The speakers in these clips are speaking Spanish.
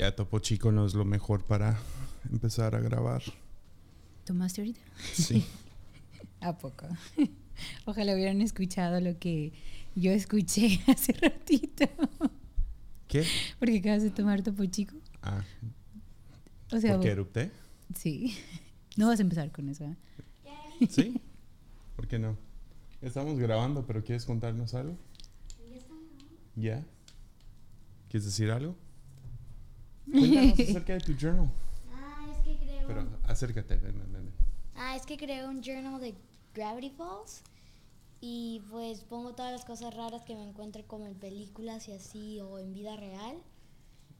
Ya Topo Chico no es lo mejor para empezar a grabar. ¿Tomaste ahorita? Sí. ¿A poco? Ojalá hubieran escuchado lo que yo escuché hace ratito. ¿Qué? Porque acabas de tomar topo chico. Ah, O sea, ¿por qué erupté? sí. No vas a empezar con eso. ¿eh? ¿Sí? ¿Por qué no? Estamos grabando, pero ¿quieres contarnos algo? ¿Ya? ¿Quieres decir algo? Cuéntanos acerca de tu journal. Ah, es que creo. Pero acércate, ven, ven, ven. Ah, es que creo un journal de Gravity Falls. Y pues pongo todas las cosas raras que me encuentro como en películas y así o en vida real.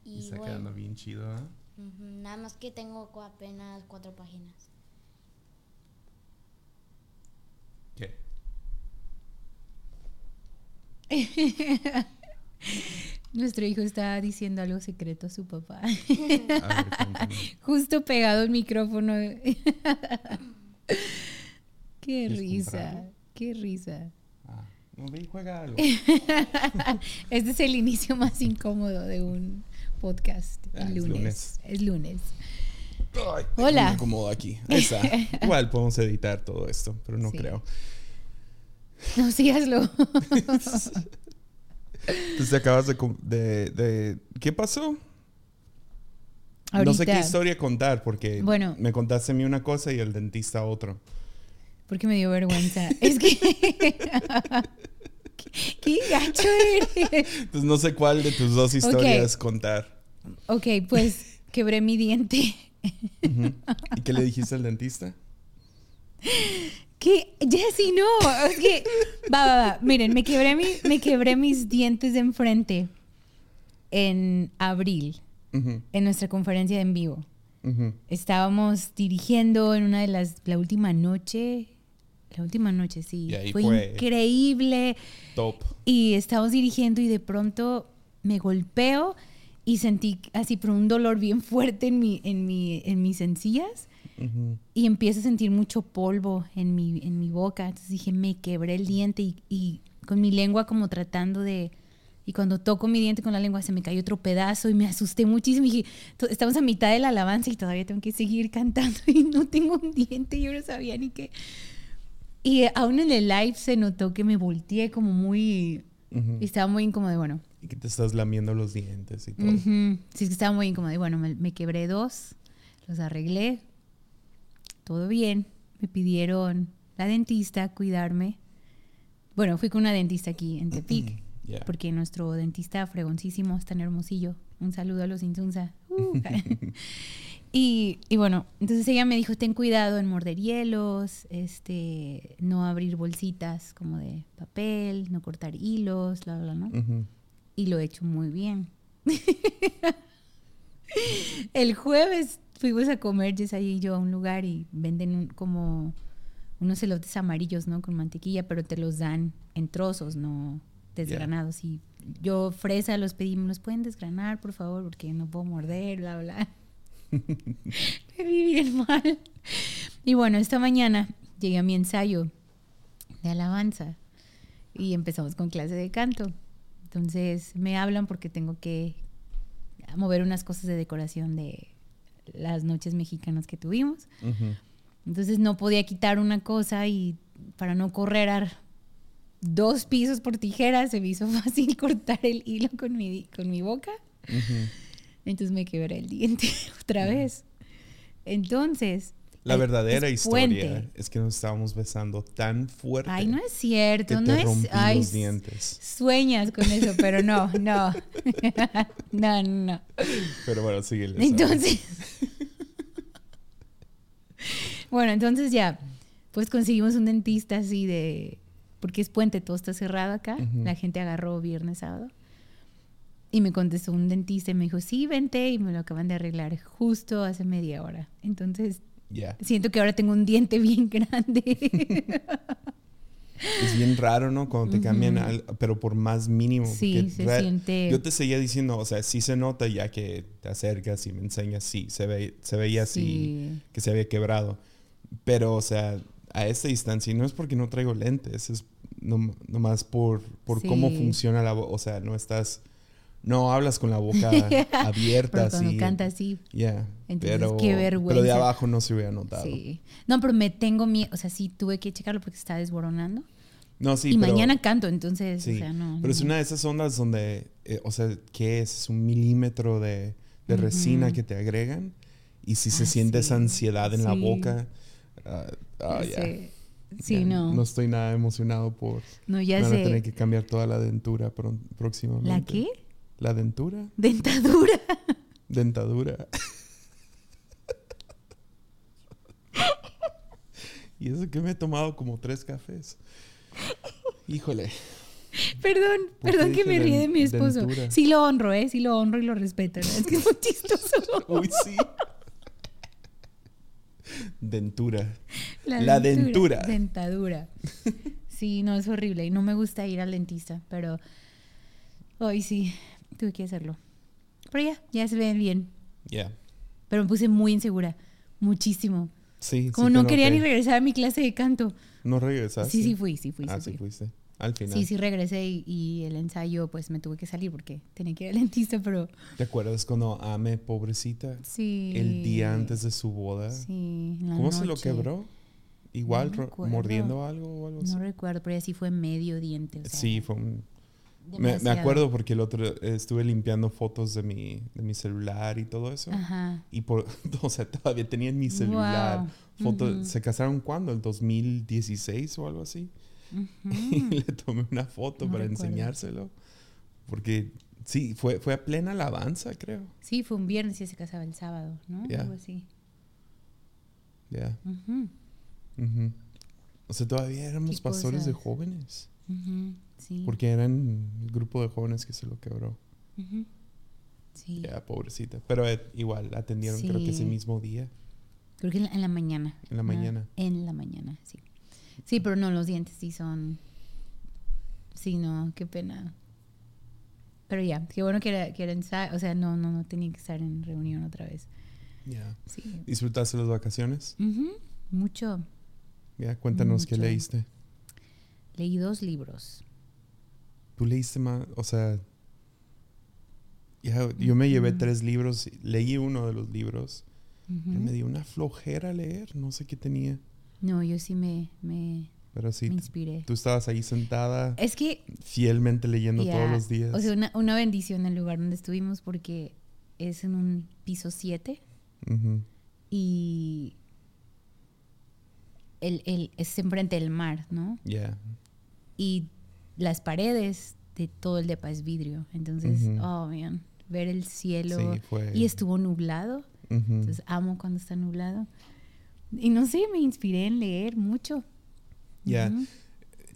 Y Y está bueno, quedando bien chido, ¿ah? ujú, nada más que tengo apenas cuatro páginas. ¿Qué? Nuestro hijo está diciendo algo secreto a su papá. A ver, cuéntame. Justo pegado al micrófono. qué ¿Quieres risa, qué risa. Ah, no, ve juega algo. Este es el inicio más incómodo de un podcast. Ah, el es lunes. lunes. Es lunes. Ay, Hola. Me acomodo aquí. Está. Igual podemos editar todo esto, pero no Sí. creo. No, sí, hazlo. Entonces acabas de, de, de- ¿Qué pasó? No sé qué historia contar porque Bueno. me contaste a mí una cosa y el dentista otro. Porque me dio vergüenza. es que. ¿Qué, qué gacho eres. Entonces no sé cuál de tus dos historias contar. Ok, pues quebré mi diente. Ujú. ¿Y qué le dijiste al dentista? ¿Qué? Jessy, no. Es que. Va, va, va. Miren, me quebré, mi, me quebré mis dientes de enfrente en abril, en nuestra conferencia en vivo. Estábamos dirigiendo en una de las. La última noche. La última noche, sí. Y ahí fue, fue- increíble. Top. Y estábamos dirigiendo y de pronto me golpeo y sentí así por un dolor bien fuerte en, mi, en, mi, en mis encías Ujú. y empiezo a sentir mucho polvo en mi, en mi boca. Entonces dije, me quebré el diente y, y con mi lengua como tratando de... Y cuando toco mi diente con la lengua se me cayó otro pedazo y me asusté muchísimo. Y dije, "To- estamos a mitad de la alabanza y todavía tengo que seguir cantando y no tengo un diente. Yo no sabía ni qué. Y aún en el live se notó que me volteé como muy... Ujú. Y estaba muy incómodo. y Bueno, Y que te estás lamiendo los dientes y todo. ujú. sí, es que estaba muy incómodo. Y bueno, me, me quebré dos, los arreglé, todo bien. Me pidieron la dentista cuidarme. Bueno, fui con una dentista aquí en Tepic, Ya. porque nuestro dentista fregoncísimo está en Hermosillo. Un saludo a los Insunza. Uh. y, y bueno, entonces ella me dijo, ten cuidado en morder hielos, este, no abrir bolsitas como de papel, no cortar hilos, bla, bla, bla, ¿no? Y lo he hecho muy bien. el jueves fuimos a comer, Jess y yo, a un lugar y venden un- como unos elotes amarillos, ¿no? Con mantequilla, pero te los dan en trozos, no desgranados. Y yo, fresa, los pedí, ¿me los pueden desgranar, por favor? Porque no puedo morder, bla, bla. Me vi bien mal. Y bueno, esta mañana llegué a mi ensayo de alabanza y empezamos con clase de canto. Entonces me hablan porque tengo que mover unas cosas de decoración de las noches mexicanas que tuvimos. Ujú. Entonces no podía quitar una cosa y para no correr a dos pisos por tijeras se me hizo fácil cortar el hilo con mi, con mi boca. Entonces me quebré el diente otra vez. Entonces... La ay, verdadera historia puente. es que nos estábamos besando tan fuerte Ay, no es que cierto, te no es... rompí ay, los dientes. Sueñas con eso, pero no, no. no, no, no. Pero bueno, síguele. Entonces. bueno, entonces ya, pues conseguimos un dentista así de. Porque es puente, todo está cerrado acá. La gente agarró viernes, sábado. Y me contestó un dentista y me dijo, sí, vente. Y me lo acaban de arreglar justo hace media hora. Entonces, Siento que ahora tengo un diente bien grande. Es bien raro, ¿no? Cuando te cambian, al- pero por más mínimo. Sí, se siente- Yo te seguía diciendo, o sea, sí se nota ya que te acercas y me enseñas, sí, se, ve, se veía así Sí. que se había quebrado. Pero, o sea, a esta distancia, y no es porque no traigo lentes, es nom- nomás por, por cómo funciona la voz. O sea, no estás No, hablas con la boca abierta. pero cuando canta así. Entonces, pero, qué vergüenza. pero de abajo no se hubiera notado. Sí. No, pero me tengo miedo. O sea, sí tuve que checarlo porque se está desboronando. No, sí, y pero- mañana canto, entonces, Sí, o sea, no. pero es una de esas ondas donde, eh, o sea, ¿qué es? Es un milímetro de, de resina que te agregan y si se Ah, siente esa sí, ansiedad en la boca, ah, ya. Sí, no. No estoy nada emocionado por... No, ya van a sé. tener que cambiar toda la dentura próximamente. ¿La qué? La dentura. Dentadura. Dentadura. y eso que me he tomado como tres cafés. Híjole. Perdón, ¿Por qué perdón que me ríe de mi esposo. dentura? Sí lo honro, ¿eh? Sí lo honro y lo respeto. ¿no? Es que es muy chistoso. Uy, sí. Dentura. La dentura. Dentadura. Sí, no, es horrible. Y no me gusta ir al dentista, pero hoy sí, tuve que hacerlo. Pero ya, ya se ve bien. Ya. Pero me puse muy insegura. Muchísimo. Sí. Como sí no quería ni regresar a mi clase de canto. ¿No regresaste? Sí, sí fui, sí fui, Ah, sí sí fui. fuiste. Al final. Sí, sí regresé y, y el ensayo pues me tuve que salir porque tenía que ir al dentista, pero ¿Te acuerdas cuando Ame, pobrecita, sí. el día antes de su boda? Sí, en la ¿Cómo se lo quebró? Igual No mordiendo algo o algo así. No recuerdo, pero así fue medio diente. o sea, sí, fue un... Me, me acuerdo porque el otro estuve limpiando fotos de mi, de mi celular y todo eso. Ajá. Y por, o sea, todavía tenía en mi celular Wow. fotos. ¿Se casaron cuándo? ¿El 2016 o algo así? Y le tomé una foto No para recuerdo. enseñárselo. Porque sí, fue, fue a plena alabanza, creo. Sí, fue un viernes y se casaba el sábado, ¿no? Ya. Algo así. Ya. Ujú, Ujú. O sea, todavía éramos pastores de jóvenes. Sí. Porque eran el grupo de jóvenes que se lo quebró. Sí. Ya, pobrecita. Pero eh, igual, atendieron creo que ese mismo día. Creo que en la, en la mañana. En la ¿no? mañana. En la mañana, sí. Sí, pero no, los dientes sí son. Sí, no, qué pena. Pero ya, qué bueno que era, que era. O sea, no, no, no tenía que estar en reunión otra vez. Ya. Sí. ¿Disfrutaste las vacaciones? Ujú, Mucho. Ya, cuéntanos qué leíste. Leí dos libros. Tú leíste más, o sea, ya, yo me llevé tres libros, leí uno de los libros, pero me dio una flojera leer, no sé qué tenía, No, yo sí me, me, pero sí, me inspiré. tú estabas ahí sentada, Es que fielmente leyendo todos los días. O sea, una, una bendición el lugar donde estuvimos porque es en un piso 7 Ujú. y el, el, es enfrente del mar, ¿no? Ya, Y las paredes de todo el depa es vidrio. Entonces, oh, man, ver el cielo. sí, fue. Y estuvo nublado. Entonces, amo cuando está nublado. Y no sé, me inspiré en leer mucho. Ya. Ujú.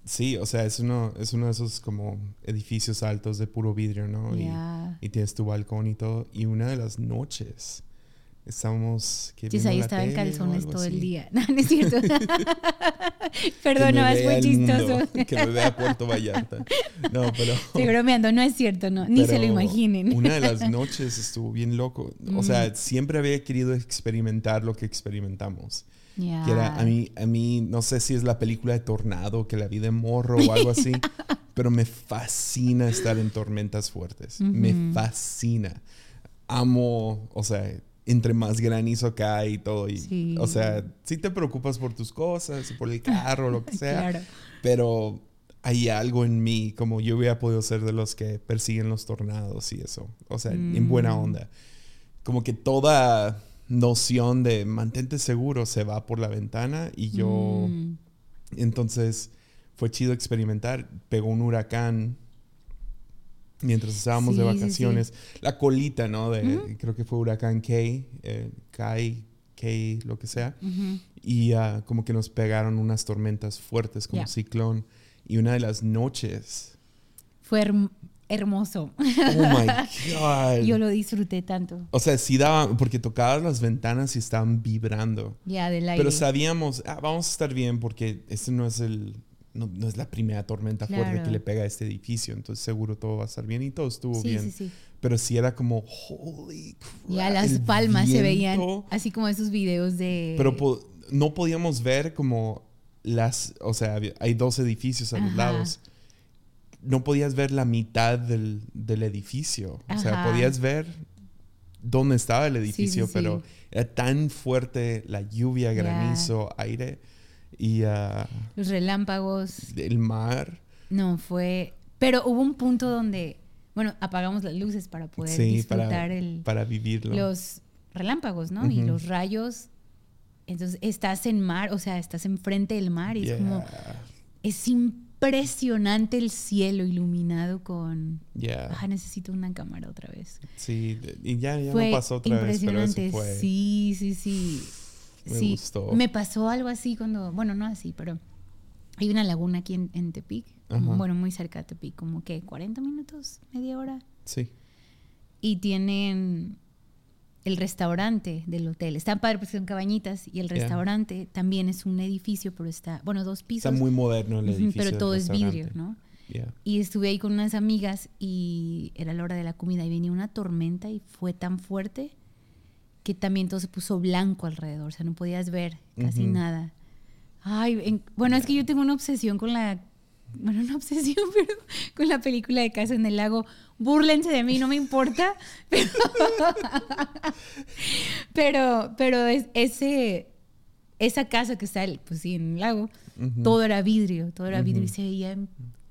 Sí, o sea, es uno, es uno de esos como edificios altos de puro vidrio, ¿no? Y, tienes tu balcón y todo. Y una de las noches estábamos... que Sí, viendo ahí estaba en calzones todo el así. día. No, no es cierto. Perdón, me no, es muy el chistoso. mundo, que me vea Puerto Vallarta. No, pero... Estoy bromeando, no es cierto, no. Ni se lo imaginen. Una de las noches estuvo bien loco. O Mm. sea, siempre había querido experimentar lo que experimentamos. Ya. Que era, a mí, a mí, no sé si es la película de Tornado, que la vi de morro o algo así, pero me fascina estar en tormentas fuertes. Me Ujú. fascina. Amo, o sea, entre más granizo cae y todo. Y, Sí. O sea, sí te preocupas por tus cosas, por el carro, lo que sea. Claro. Pero hay algo en mí, como yo hubiera podido ser de los que persiguen los tornados y eso. O sea, en buena Mm. onda. Como que toda noción de mantente seguro se va por la ventana y yo... Mm, Entonces fue chido experimentar. Pegó un huracán mientras estábamos de Sí, sí, sí. vacaciones. La colita, ¿no? De, Ujú. Creo que fue huracán Kay, eh, Kai, Kay, lo que sea ujú. y ah, como que nos pegaron unas tormentas fuertes como Ya. ciclón y una de las noches Fue herm- hermoso. oh my god Yo lo disfruté tanto. o sea sí daba porque tocabas las ventanas y estaban vibrando Ya, del aire. pero sabíamos ah, vamos a estar bien porque este no es el no, no es la primera tormenta fuerte Claro. que le pega a este edificio entonces seguro todo va a estar bien y todo estuvo sí, bien sí, sí. pero sí era como holy crap, Ya las palmas se veían viento. así como esos videos de... Pero po- no podíamos ver como las, o sea, hay dos edificios a los Ajá. lados. no podías ver la mitad del, del edificio. O sea, Ajá. podías ver dónde estaba el edificio, sí, pero sí. era tan fuerte la lluvia, granizo, aire y ah, Los relámpagos. el mar. No, fue... Pero hubo un punto donde, bueno, apagamos las luces para poder Sí, disfrutar para, el, para vivirlo. los relámpagos, ¿no? Y los rayos. Entonces estás en mar, o sea, estás enfrente del mar y es como, es impresionante el cielo iluminado con... yeah. Ah, necesito una cámara otra vez. Sí, y ya, ya fue no pasó otra vez, pero eso fue. Sí, sí, sí. Me sí. gustó. Me pasó algo así cuando, bueno, no así, pero hay una laguna aquí en, en Tepic, Ajá. bueno, muy cerca de Tepic, como que 40 minutos, media hora. Sí. Y tienen el restaurante del hotel. Está padre porque son cabañitas y el Ya. restaurante también es un edificio, pero está, bueno, dos pisos. Está muy moderno el edificio. pero todo es vidrio. ¿no? Yeah. Y estuve ahí con unas amigas y era la hora de la comida y venía una tormenta y fue tan fuerte que también todo se puso blanco alrededor, o sea, no podías ver casi nada. Ay, en- bueno, es que yo tengo una obsesión con la, bueno, una obsesión, pero con la película de Casa en el Lago. Búrlense de mí, no me importa, pero, pero, pero es, ese, esa casa que está, pues sí, en el lago, todo era vidrio, todo era vidrio y se veía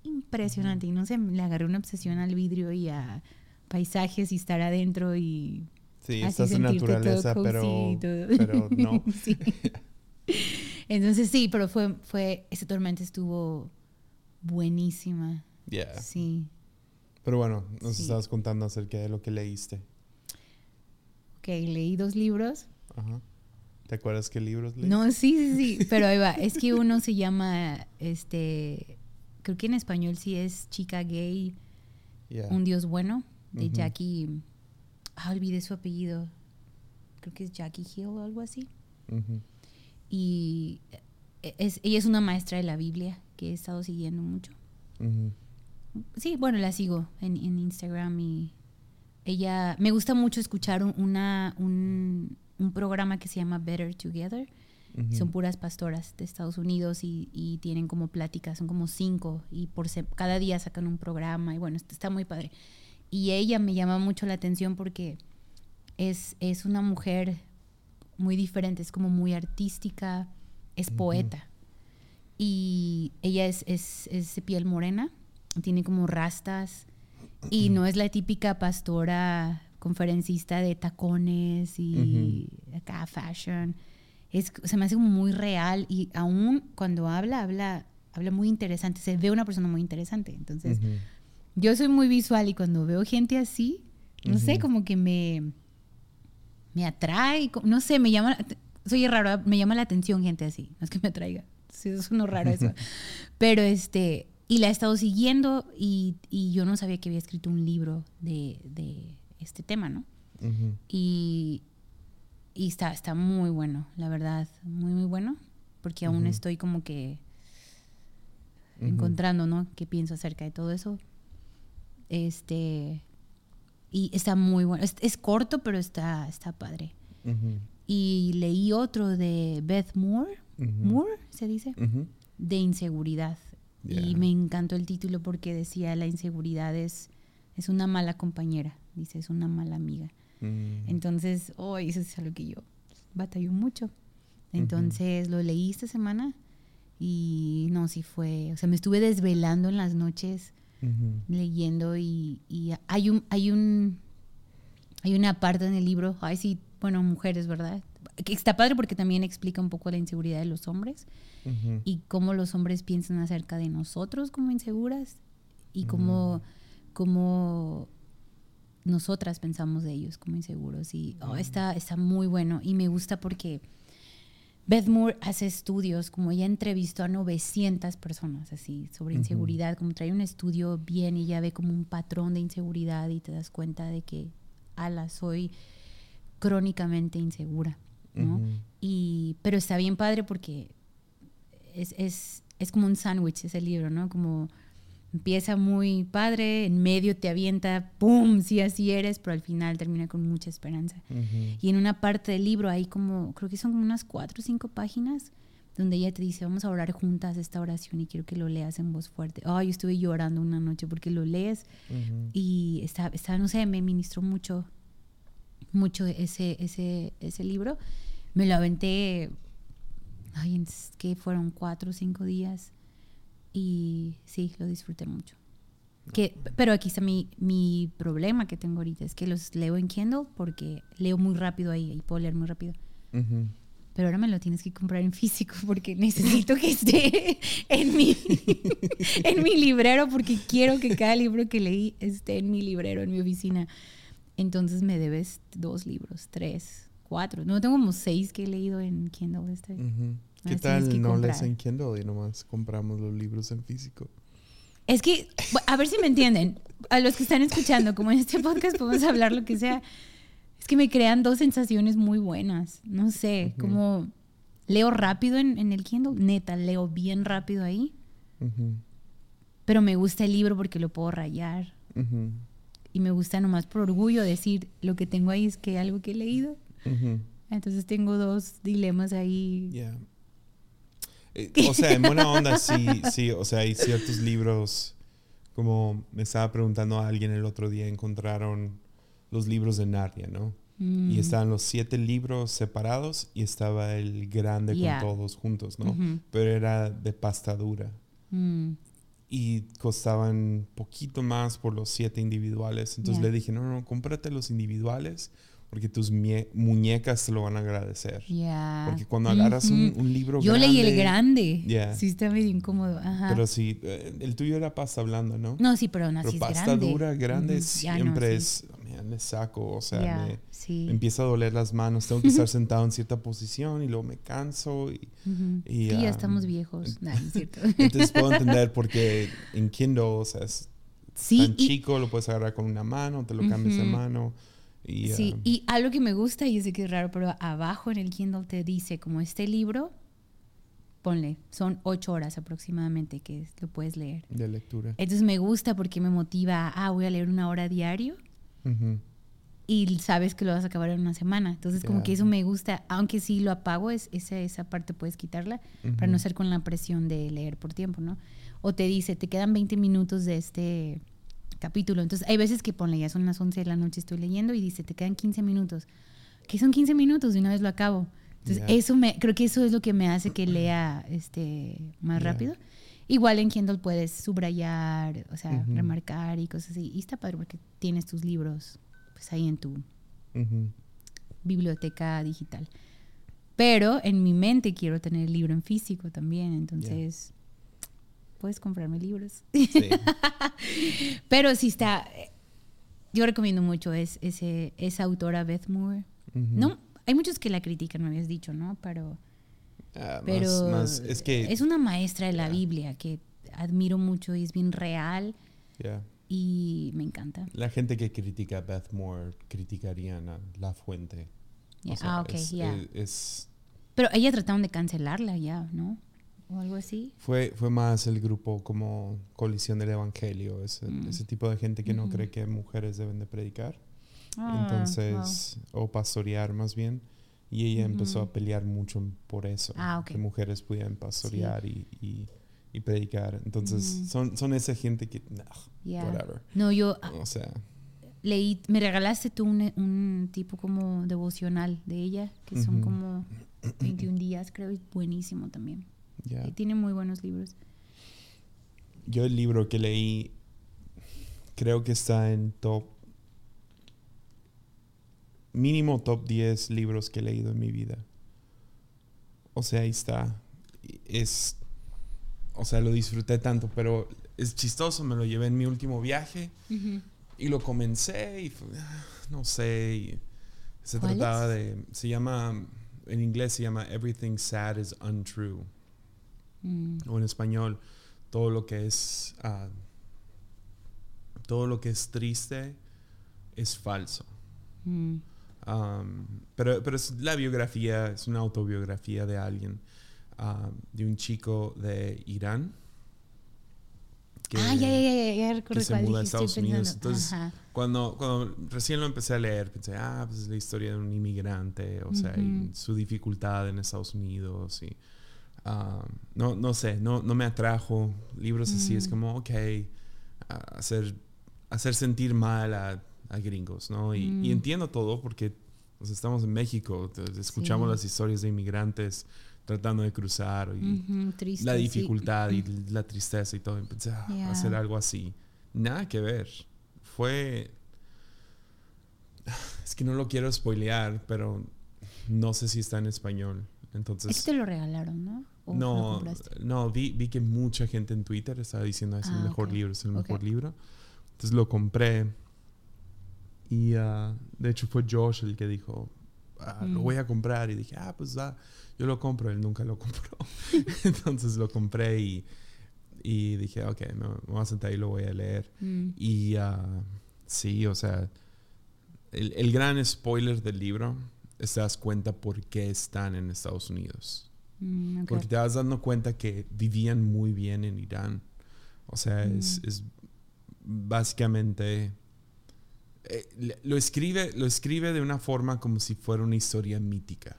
impresionante. Y no sé, le agarré una obsesión al vidrio y a paisajes y estar adentro y Sí, así estás en todo naturaleza, pero, pero no. Sí. Entonces sí, pero fue, fue, esa tormenta estuvo buenísima. Yeah. Sí. Pero bueno, nos Sí. estabas contando acerca de lo que leíste. Ok, leí dos libros. Ajá. ¿Te acuerdas qué libros leíste? No, sí, sí, sí, pero ahí va. Es que uno se llama, este, creo que en español sí es Chica Gay, Yeah. Un Dios Bueno, de. Jackie, ah, olvidé su apellido, creo que es Jackie Hill o algo así. Y es, ella es una maestra de la Biblia que he estado siguiendo mucho. Sí, bueno, la sigo en, en Instagram y ella, me gusta mucho escuchar un, una, un, un programa que se llama Better Together. Son puras pastoras de Estados Unidos y, y tienen como pláticas, son como cinco y por se- cada día sacan un programa y bueno, est- está muy padre. Y ella me llama mucho la atención porque es, es una mujer muy diferente, es como muy artística, es Ujú. poeta. Y ella es, es, es de piel morena, tiene como rastas y no es la típica pastora conferencista de tacones y acá fashion. Es, se me hace muy real y aún cuando habla, habla, habla muy interesante. Se ve una persona muy interesante. Entonces, Ujú. Yo soy muy visual y cuando veo gente así, no sé, como que me, me atrae, no sé, me llama, soy raro, me llama la atención gente así, no es que me atraiga, sí, es uno raro eso, pero este, y la he estado siguiendo y, y yo no sabía que había escrito un libro de, de este tema, ¿no? Y, y está, está muy bueno, la verdad, muy, muy bueno, porque aún estoy como que encontrando, ¿no? ¿Qué pienso acerca de todo eso? Este. Y está muy bueno. Es, es corto, pero está, está padre. Y leí otro de Beth Moore. Moore, se dice. De inseguridad. Y me encantó el título porque decía: la inseguridad es, es una mala compañera. Dice, es una mala amiga. Mm. Entonces, oh, eso es algo que yo batallo mucho. Entonces, lo leí esta semana y no, sí fue, o sea, me estuve desvelando en las noches Ujú. leyendo y, y hay un, hay un, hay una parte en el libro, ay sí, bueno, mujeres, ¿verdad? Que está padre porque también explica un poco la inseguridad de los hombres Ujú. y cómo los hombres piensan acerca de nosotros como inseguras y cómo, cómo nosotras pensamos de ellos como inseguros. Y oh, está, está muy bueno y me gusta porque Beth Moore hace estudios, como ella entrevistó a 900 personas así sobre inseguridad, como trae un estudio bien y ya ve como un patrón de inseguridad y te das cuenta de que, ala, soy crónicamente insegura, ¿no? Y, pero está bien padre porque es, es, es como un sándwich ese libro, ¿no? Como empieza muy padre, en medio te avienta, ¡pum! Sí, así eres, pero al final termina con mucha esperanza. Y en una parte del libro hay como, creo que son como unas cuatro o cinco páginas donde ella te dice, vamos a orar juntas esta oración y quiero que lo leas en voz fuerte. Ay, yo estuve llorando una noche porque lo lees y está, está, no sé, me ministró mucho, mucho ese, ese, ese libro. Me lo aventé, ay, que fueron cuatro o cinco días y sí, lo disfruté mucho. Que, pero aquí está mi, mi problema que tengo ahorita, es que los leo en Kindle porque leo muy rápido ahí y puedo leer muy rápido pero ahora me lo tienes que comprar en físico porque necesito que esté en mi, en mi librero porque quiero que cada libro que leí esté en mi librero, en mi oficina. Entonces me debes dos libros, tres, cuatro. No, tengo como seis que he leído en Kindle. Este. ¿Qué tal no lees en Kindle y nomás compramos los libros en físico? Es que, a ver si me entienden, a los que están escuchando, como en este podcast podemos hablar lo que sea es que me crean dos sensaciones muy buenas. No sé, como leo rápido en, el Kindle, neta, leo bien rápido ahí. Pero me gusta el libro porque lo puedo rayar. Y me gusta nomás por orgullo decir, lo que tengo ahí es que algo que he leído. Entonces tengo dos dilemas ahí. Eh, o sea, en buena onda, sí, sí, o sea, hay ciertos libros, como me estaba preguntando a alguien el otro día, encontraron los libros de Narnia, ¿no? Y mm. estaban los siete libros separados y estaba el grande con todos juntos, ¿no? Pero era de pasta dura. Mm. Y costaban poquito más por los siete individuales. Entonces le dije, no, no, cómprate los individuales porque tus muñecas te lo van a agradecer. Porque cuando agarras un, libro Yo leí el grande. Sí, está medio incómodo. Pero sí, eh, el tuyo era pasta blanda, ¿no? No, sí, pero no, pero pasta dura, grande, siempre es me saco, o sea, me, empieza a doler las manos, tengo que estar sentado en cierta posición y luego me canso y... y ya estamos viejos, Entonces puedo entender porque en Kindle, o sea, es tan chico, lo puedes agarrar con una mano, te lo cambias de mano. Y, sí, y algo que me gusta, y sé que es raro, pero abajo en el Kindle te dice como este libro, ponle, son ocho horas aproximadamente que lo puedes leer. De lectura. Entonces me gusta porque me motiva, ah, voy a leer una hora diario y sabes que lo vas a acabar en una semana. Entonces, como que eso me gusta, aunque si lo apago, es, esa, esa parte puedes quitarla para no ser con la presión de leer por tiempo, ¿no? O te dice, te quedan 20 minutos de este capítulo. Entonces, hay veces que ponle, ya son las 11 de la noche, estoy leyendo y dice, te quedan 15 minutos. ¿Qué son 15 minutos? Y una vez lo acabo. Entonces, eso me, creo que eso es lo que me hace que lea este, más rápido. Igual en Kindle puedes subrayar, o sea, remarcar y cosas así. Y está padre porque tienes tus libros pues ahí en tu biblioteca digital. Pero en mi mente quiero tener el libro en físico también, entonces puedes comprarme libros. Pero si está, yo recomiendo mucho es, ese, esa autora Beth Moore. No, hay muchos que la critican, me habías dicho, ¿no? Pero Ah, pero es, que, es una maestra de la Biblia que admiro mucho y es bien real. Y me encanta. La gente que critica a Beth Moore criticarían a La Fuente. ah, ok, ya. Pero ella trataron de cancelarla ya, ¿no? O algo así. Fue, fue más el grupo como Colisión del Evangelio, ese, mm. ese tipo de gente que no cree que mujeres deben de predicar. Ah, Entonces, o pastorear más bien. Y ella empezó a pelear mucho por eso, ah, que mujeres pudieran pastorear y, y, predicar. Entonces, son, son esa gente que, whatever. No, yo, ah, o sea, leí, me regalaste tú un, un, tipo como devocional de ella, que son como 21 días, creo, y buenísimo también. Y tiene muy buenos libros. Yo el libro que leí, creo que está en top mínimo top 10 libros que he leído en mi vida. O sea, ahí está. Es. O sea, lo disfruté tanto, pero es chistoso. Me lo llevé en mi último viaje y lo comencé y no sé. se trataba de. Se llama. En inglés se llama Everything Sad is Untrue. Mm. O en español, todo lo que es. Ah, todo lo que es triste es falso. Mm pero, pero es la biografía, es una autobiografía de alguien, de un chico de Irán. Que, ah, ya, ya, ya, ya, se muda a Estados Unidos. Entonces, cuando, cuando recién lo empecé a leer, pensé, ah, pues es la historia de un inmigrante, o sea, y su dificultad en Estados Unidos. Y, ah, no, no sé, no, no me atrajo. Libros así es como, ok, hacer, hacer sentir mal a, a gringos, ¿no? Y, y, entiendo todo porque pues, estamos en México, escuchamos las historias de inmigrantes tratando de cruzar y la dificultad y la tristeza y todo. Empecé a hacer algo así. Nada que ver. Fue... Es que no lo quiero spoilear, pero no sé si está en español. Entonces... Es te lo regalaron, ¿no? No, no vi, vi, que mucha gente en Twitter estaba diciendo es el ah, mejor libro, es el mejor libro. Entonces lo compré. Y uh, de hecho fue Josh el que dijo, ah, lo mm. voy a comprar. Y dije, ah, pues yo lo compro. Él nunca lo compró. Entonces lo compré y, y dije, ok, me, voy a sentar y lo voy a leer. Mm. Y uh, sí, o sea, el, el, gran spoiler del libro, te das cuenta por qué están en Estados Unidos. Mm, Porque te vas dando cuenta que vivían muy bien en Irán. O sea, es, es, básicamente... Eh, lo, escribe, lo escribe de una forma como si fuera una historia mítica.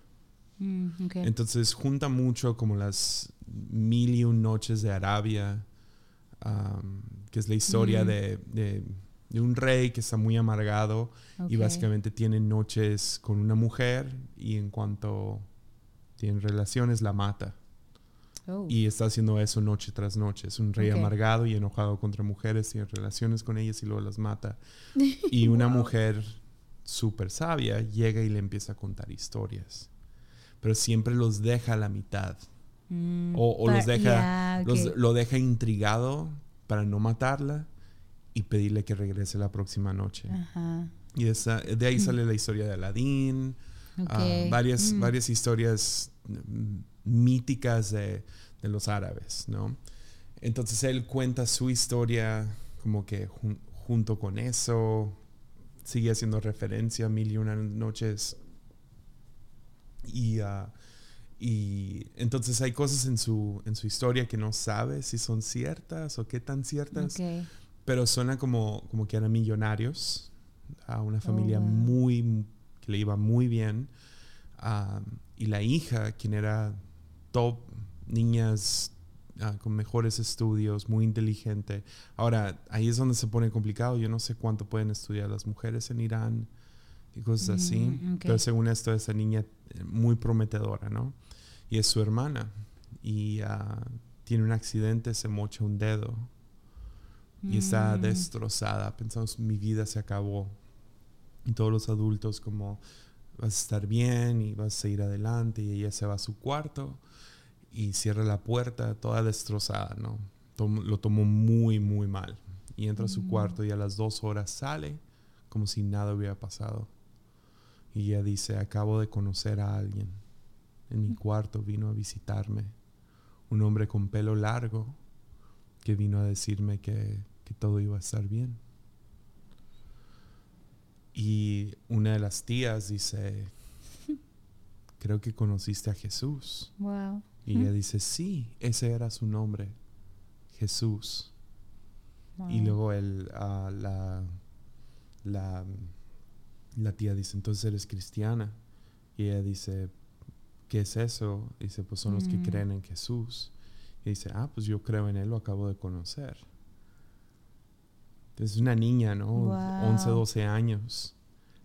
Mm, Entonces junta mucho como las mil y un noches de Arabia, que es la historia de, de, un rey que está muy amargado y básicamente tiene noches con una mujer y en cuanto tiene relaciones la mata. Oh. Y está haciendo eso noche tras noche. Es un rey amargado y enojado contra mujeres, tiene relaciones con ellas y luego las mata. Y una mujer súper sabia llega y le empieza a contar historias. Pero siempre los deja a la mitad. Mm, o, los deja, lo deja intrigado para no matarla y pedirle que regrese la próxima noche. Y de ahí sale la historia de Aladín, ah, varias, mm. varias historias mm, míticas de, de, los árabes, ¿no? Entonces él cuenta su historia como que junto con eso, sigue haciendo referencia a Mil y una noches. Y, uh, y entonces hay cosas en su, en su historia que no sabe si son ciertas o qué tan ciertas. Pero suena como, como que eran millonarios, a una familia oh, muy, que le iba muy bien. Y la hija, quien era top, niñas ah, con mejores estudios, muy inteligente. Ahora, ahí es donde se pone complicado. Yo no sé cuánto pueden estudiar las mujeres en Irán y cosas mm, así. Pero según esto, esa niña eh, muy prometedora, ¿no? Y es su hermana. Y ah, tiene un accidente, se mocha un dedo. Y está mm. destrozada. Pensamos, mi vida se acabó. Y todos los adultos como, vas a estar bien y vas a ir adelante. Y ella se va a su cuarto y cierra la puerta, toda destrozada, ¿no? lo tomó muy, muy mal. Y entra a su mm. cuarto y a las dos horas sale como si nada hubiera pasado. Y ella dice, acabo de conocer a alguien. En mi cuarto vino a visitarme. Un hombre con pelo largo que vino a decirme que, que todo iba a estar bien. Y una de las tías dice, creo que conociste a Jesús. Wow. Y ella dice, sí, ese era su nombre, Jesús. Y luego él, la, la la tía dice, entonces eres cristiana. Y ella dice, ¿qué es eso? Y dice, pues son los que mm. creen en Jesús. Y dice, ah, pues yo creo en él, lo acabo de conocer. Es una niña, ¿no? 11, 12 años.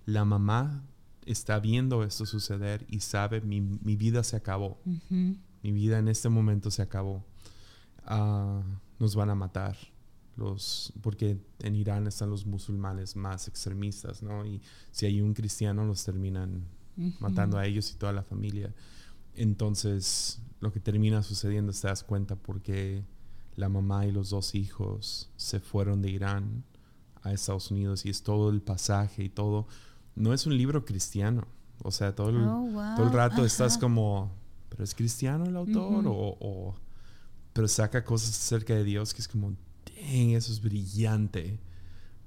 La mamá está viendo esto suceder y sabe, mi, mi vida se acabó. Mi vida en este momento se acabó. Ah, nos van a matar los, porque en Irán están los musulmanes más extremistas, ¿no? Y si hay un cristiano, los terminan matando a ellos y toda la familia. Entonces, lo que termina sucediendo, te das cuenta porque la mamá y los dos hijos se fueron de Irán a Estados Unidos y es todo el pasaje y todo. No es un libro cristiano. O sea, todo el, oh, todo el rato estás como, ¿pero es cristiano el autor? o, o, pero saca cosas acerca de Dios que es como, eso es brillante,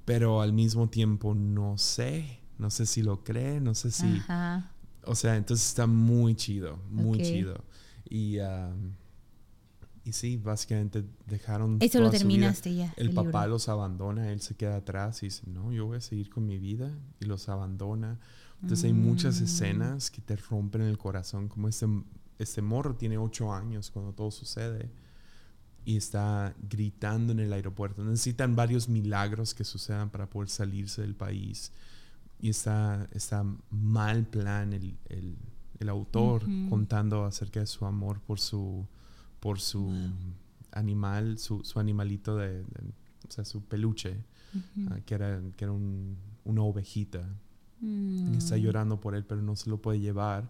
pero al mismo tiempo no sé, no sé si lo cree, no sé si... O sea, entonces está muy chido, muy chido. Y, y sí, básicamente dejaron... Eso lo terminaste ya. El, papá los abandona, él se queda atrás y dice, no, yo voy a seguir con mi vida y los abandona. Entonces hay muchas mm. escenas que te rompen el corazón, como este este morro tiene ocho años cuando todo sucede y está gritando en el aeropuerto. Necesitan varios milagros que sucedan para poder salirse del país. Y está, está mal plan el, el, el autor contando acerca de su amor por su, por su animal, su, su animalito de, o sea, su peluche, ah, que era, que era un, una ovejita. Y está mm. llorando por él, pero no se lo puede llevar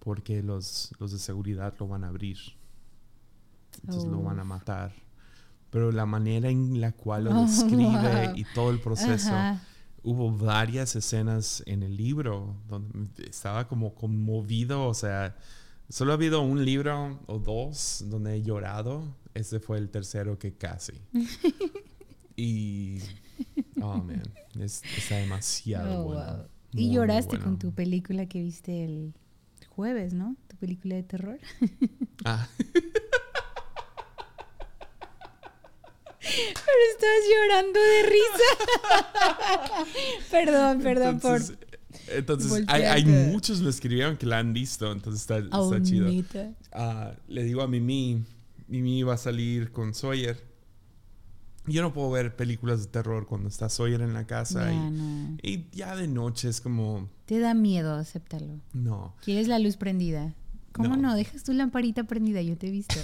porque los, los de seguridad lo van a abrir. Entonces lo van a matar. Pero la manera en la cual lo describe y todo el proceso, hubo varias escenas en el libro donde estaba como conmovido, o sea, solo ha habido un libro o dos donde he llorado. Ese fue el tercero que casi. y, oh man, está demasiado oh, bueno. y lloraste con tu película que viste el jueves, ¿no? Tu película de terror. ah. Pero estás llorando de risa. perdón, perdón entonces, por. Entonces, hay, muchos me escribieron que la han visto, entonces está, está chido. Uh, le digo a Mimi, Mimi va a salir con Sawyer. Yo no puedo ver películas de terror cuando está Sawyer en la casa y, y, ya de noche es como... Te da miedo, acéptalo. No. ¿Quieres la luz prendida? ¿Cómo no? Dejas tu lamparita prendida, yo te he visto.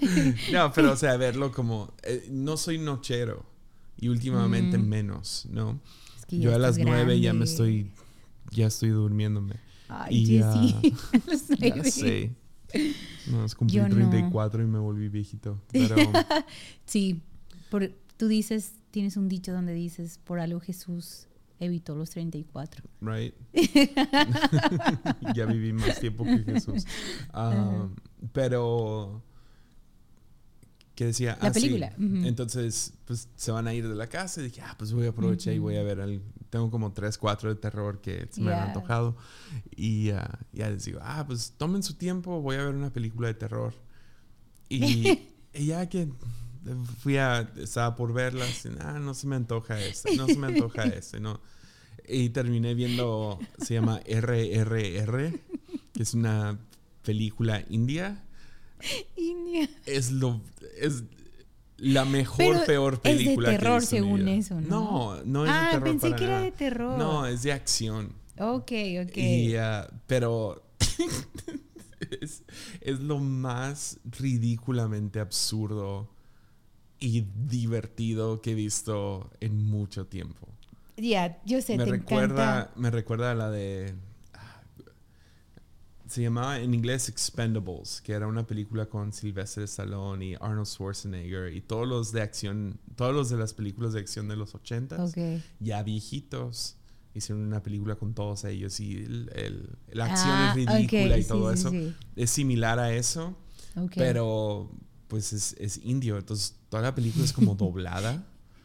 no, pero o sea, verlo como... Eh, no soy nochero y últimamente mm. menos, ¿no? Yo a las nueve ya me estoy... Ya estoy durmiéndome. Ay, y, Jessie. ya sé. No, es cumplí 34 y me volví viejito. Pero... sí, por, tú dices, tienes un dicho donde dices, por algo Jesús evitó los 34. Right. ya viví más tiempo que Jesús. Ah, pero que decía la ah, película entonces pues se van a ir de la casa y dije ah pues voy a aprovechar y voy a ver el, tengo como tres cuatro de terror que se me han antojado y ah, ya les digo ah pues tomen su tiempo voy a ver una película de terror y, ya que fui a estaba por verla ah no se me antoja ese no se me antoja ese no y terminé viendo, se llama RRR, que es una película india. India. Es lo. Es la mejor, peor película. Es de terror, según eso, ¿no? No, no es de ah, terror. pensé que era de terror. No, es de acción. Ok, ok. Y, uh, pero. es, es lo más ridículamente absurdo y divertido que he visto en mucho tiempo. Ya, yo sé, me te recuerda, encanta. Me recuerda a la de... Se llamaba en inglés Expendables, que era una película con Sylvester Stallone y Arnold Schwarzenegger y todos los de acción, todos los de las películas de acción de los ochentas, ya viejitos, hicieron una película con todos ellos y el, la acción es ah, ridícula y todo eso. Es similar a eso, pero pues es, es indio, entonces toda la película es como doblada.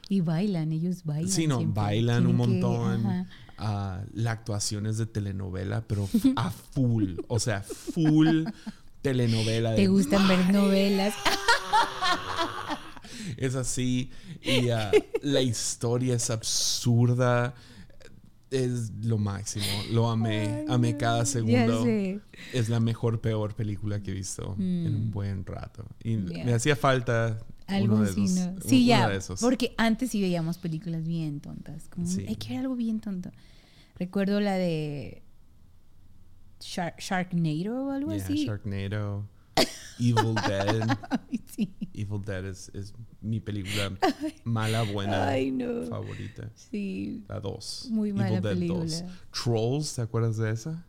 Y bailan, ellos bailan. Sí, no, bailan un montón. La actuación es de telenovela, pero a full. O sea, full telenovela. ¿Te gustan ver novelas? es así. Y ah, la historia es absurda. Es lo máximo. Lo amé. amé cada segundo. Es la mejor, peor película que he visto en un mm. buen rato. Y me hacía falta algo así, Sí, ya. Porque antes sí veíamos películas bien tontas. Como, hay que ver algo bien tonto. Recuerdo la de Sharknado o algo yeah, así. Sharknado. Evil Dead. Evil Dead es, es, mi película mala, buena favorita. Sí. La 2. Muy mala Evil Dead película. 2. Trolls, ¿te acuerdas de esa?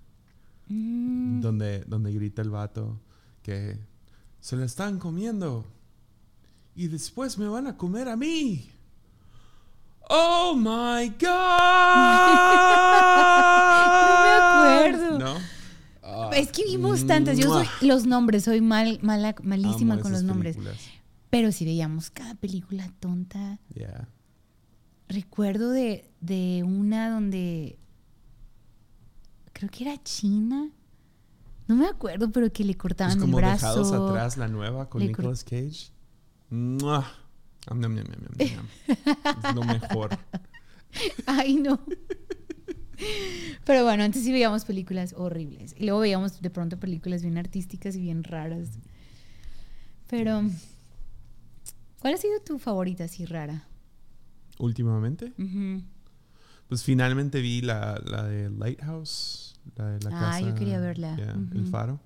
Mm. Donde, donde grita el vato que se lo están comiendo y después me van a comer a mí. ¡Oh my God! no me acuerdo. ¿No? Ah, es que vimos tantas. Yo soy los nombres, soy mal, mala, malísima con los nombres. Pero si veíamos cada película tonta. Yeah. Recuerdo de, de una donde creo que era China. No me acuerdo, pero que le cortaban pues como el brazo. Dejados atrás la nueva con Nicolas Cage es lo mejor. Ay, no. Pero bueno, antes sí veíamos películas horribles. Y luego veíamos de pronto películas bien artísticas y bien raras. Pero, ¿cuál ha sido tu favorita así rara? Últimamente, pues finalmente vi la, la de Lighthouse, la de la Ah, casa. yo quería verla. yeah, El faro.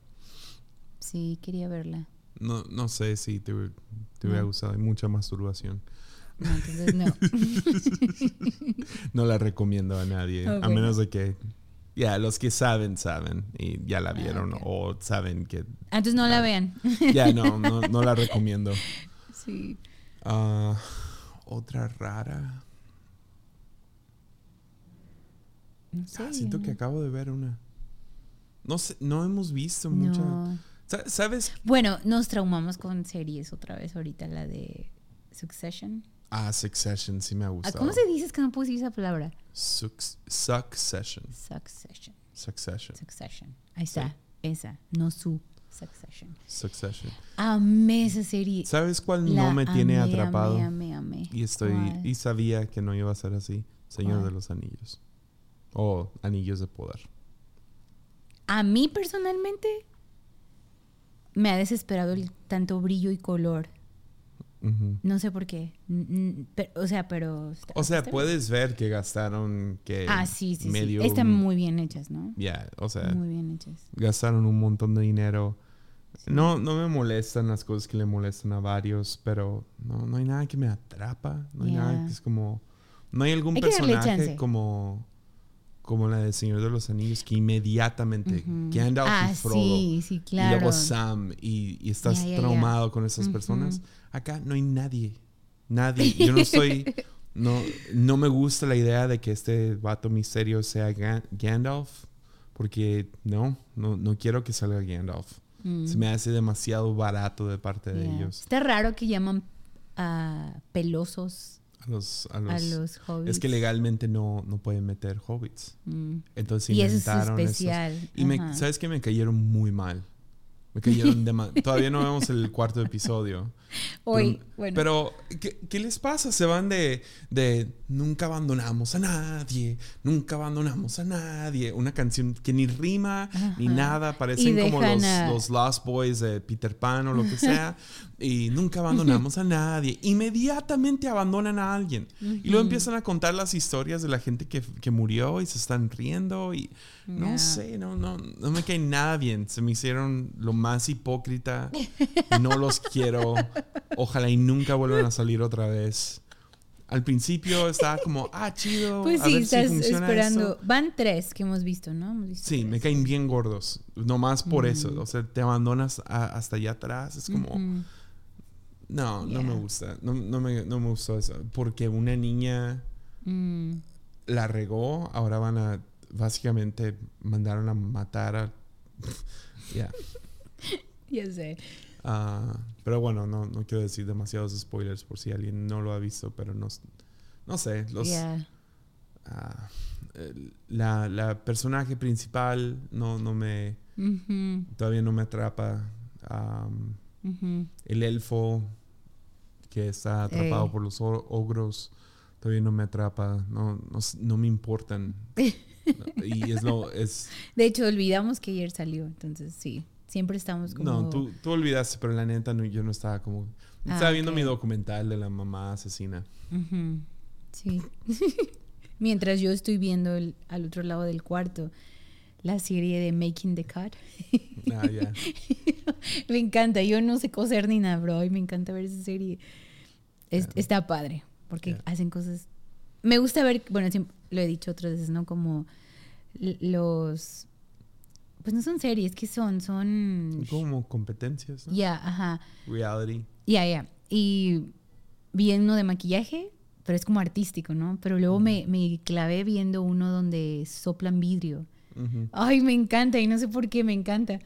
Sí, quería verla. No, no sé si te, te hubiera gustado. Hay mucha masturbación. No, entonces no. No la recomiendo a nadie. A menos de que. Ya, los que saben, saben. Y ya la Ah, vieron. O saben que. Ah, Entonces no la vean. Ya, no, no, no la recomiendo. Sí. Ah, otra rara. No sé. Ah, siento que acabo de ver una. No sé, no hemos visto mucha. ¿Sabes? Bueno, nos traumamos con series otra vez ahorita, la de Succession. Ah, Succession, sí me ha Ah, gustado. ¿Cómo se dice? Es que no decir esa palabra. Suc- Succession. Succession. Succession. Succession. Ahí está. Esa. No su. Succession. Succession. Amé esa serie. ¿Sabes cuál La no me tiene atrapado? Amé, amé, amé. Y estoy ¿Cuál? y sabía que no iba a ser así. Señor ¿Cuál? de los Anillos. O Anillos de Poder. A mí personalmente me ha desesperado el tanto brillo y color. No sé por qué. Pero- o sea, pero... O sea, bien. puedes ver que gastaron que Ah, sí, sí, medio sí. Están muy bien hechas, ¿no? Ya, o sea, Muy bien hechas. gastaron un montón de dinero. No, no me molestan las cosas que le molestan a varios, pero no, no hay nada que me atrapa. No hay nada que es como. No hay algún Hay personaje como. Como la de Señor de los Anillos, que inmediatamente Ujú. Gandalf ah, y Frodo. sí, sí, Y claro. luego Sam, y, y estás ya, ya. traumado con esas personas. Acá no hay nadie. Nadie. Yo no estoy. No, no me gusta la idea de que este vato misterio sea Ga- Gandalf. Porque no, no, no quiero que salga Gandalf. Mm, Se me hace demasiado barato de parte de yeah. ellos. Está raro que llaman a pelosos A los, a a los, hobbits. es que legalmente no, no pueden meter hobbits. Mm. Entonces Y eso es inventaron esos- especial. Y me. ¿sabes que Me cayeron muy mal. Me cayeron dema- Todavía no vemos el cuarto episodio. Hoy, Pero- bueno. Pero, ¿qué, qué les pasa? Se van de, de nunca abandonamos a nadie, nunca abandonamos a nadie. Una canción que ni rima ni nada, parecen como los, a- los Lost Boys de Peter Pan o lo que sea. y nunca abandonamos a nadie. Inmediatamente abandonan a alguien. Y luego empiezan a contar las historias de la gente que, que murió y se están riendo. Y no sé, no, no, no me cae nada bien. Se me hicieron lo más hipócrita. No los quiero. Ojalá y nunca vuelvan a salir otra vez. Al principio estaba como, ah, chido. pues a sí, ver si estás funciona esperando. esto. Van tres que hemos visto, ¿no? Hemos visto Sí, me caen bien gordos. Nomás por eso. O sea, te abandonas a- hasta allá atrás. Es como, no, no me gusta. No, no me, no me gustó eso. Porque una niña Mm. la regó. Ahora van a, básicamente, mandaron a matar a... Ya. Ya sé. Ah, pero bueno, no, no quiero decir demasiados spoilers por si alguien no lo ha visto, pero no, no sé, los, ah, la, la personaje principal no, no me, todavía no me atrapa. Ujú. el elfo que está atrapado Ey. por los ogros todavía no me atrapa, no, no, no me importan. y es lo, es, De hecho, olvidamos que ayer salió, entonces sí. Siempre estamos como. no, tú, tú olvidaste, pero la neta no, yo no estaba como, Ah, estaba viendo mi documental de la mamá asesina. Sí. Mientras yo estoy viendo el- al otro lado del cuarto la serie de Making the Cut. Ah, ya. me encanta. Yo no sé coser ni nada, bro. Y me encanta ver esa serie. Es-. Está padre. Porque hacen cosas. Me gusta ver, bueno, siempre lo he dicho otras veces, ¿no? Como los. Pues no son series, ¿qué son? Son. Como competencias, ¿no? Ya, ajá. Reality. Ya, ya. Y vi uno de maquillaje, pero es como artístico, ¿no? Pero luego me, me clavé viendo uno donde soplan vidrio. Ay, me encanta y no sé por qué me encanta.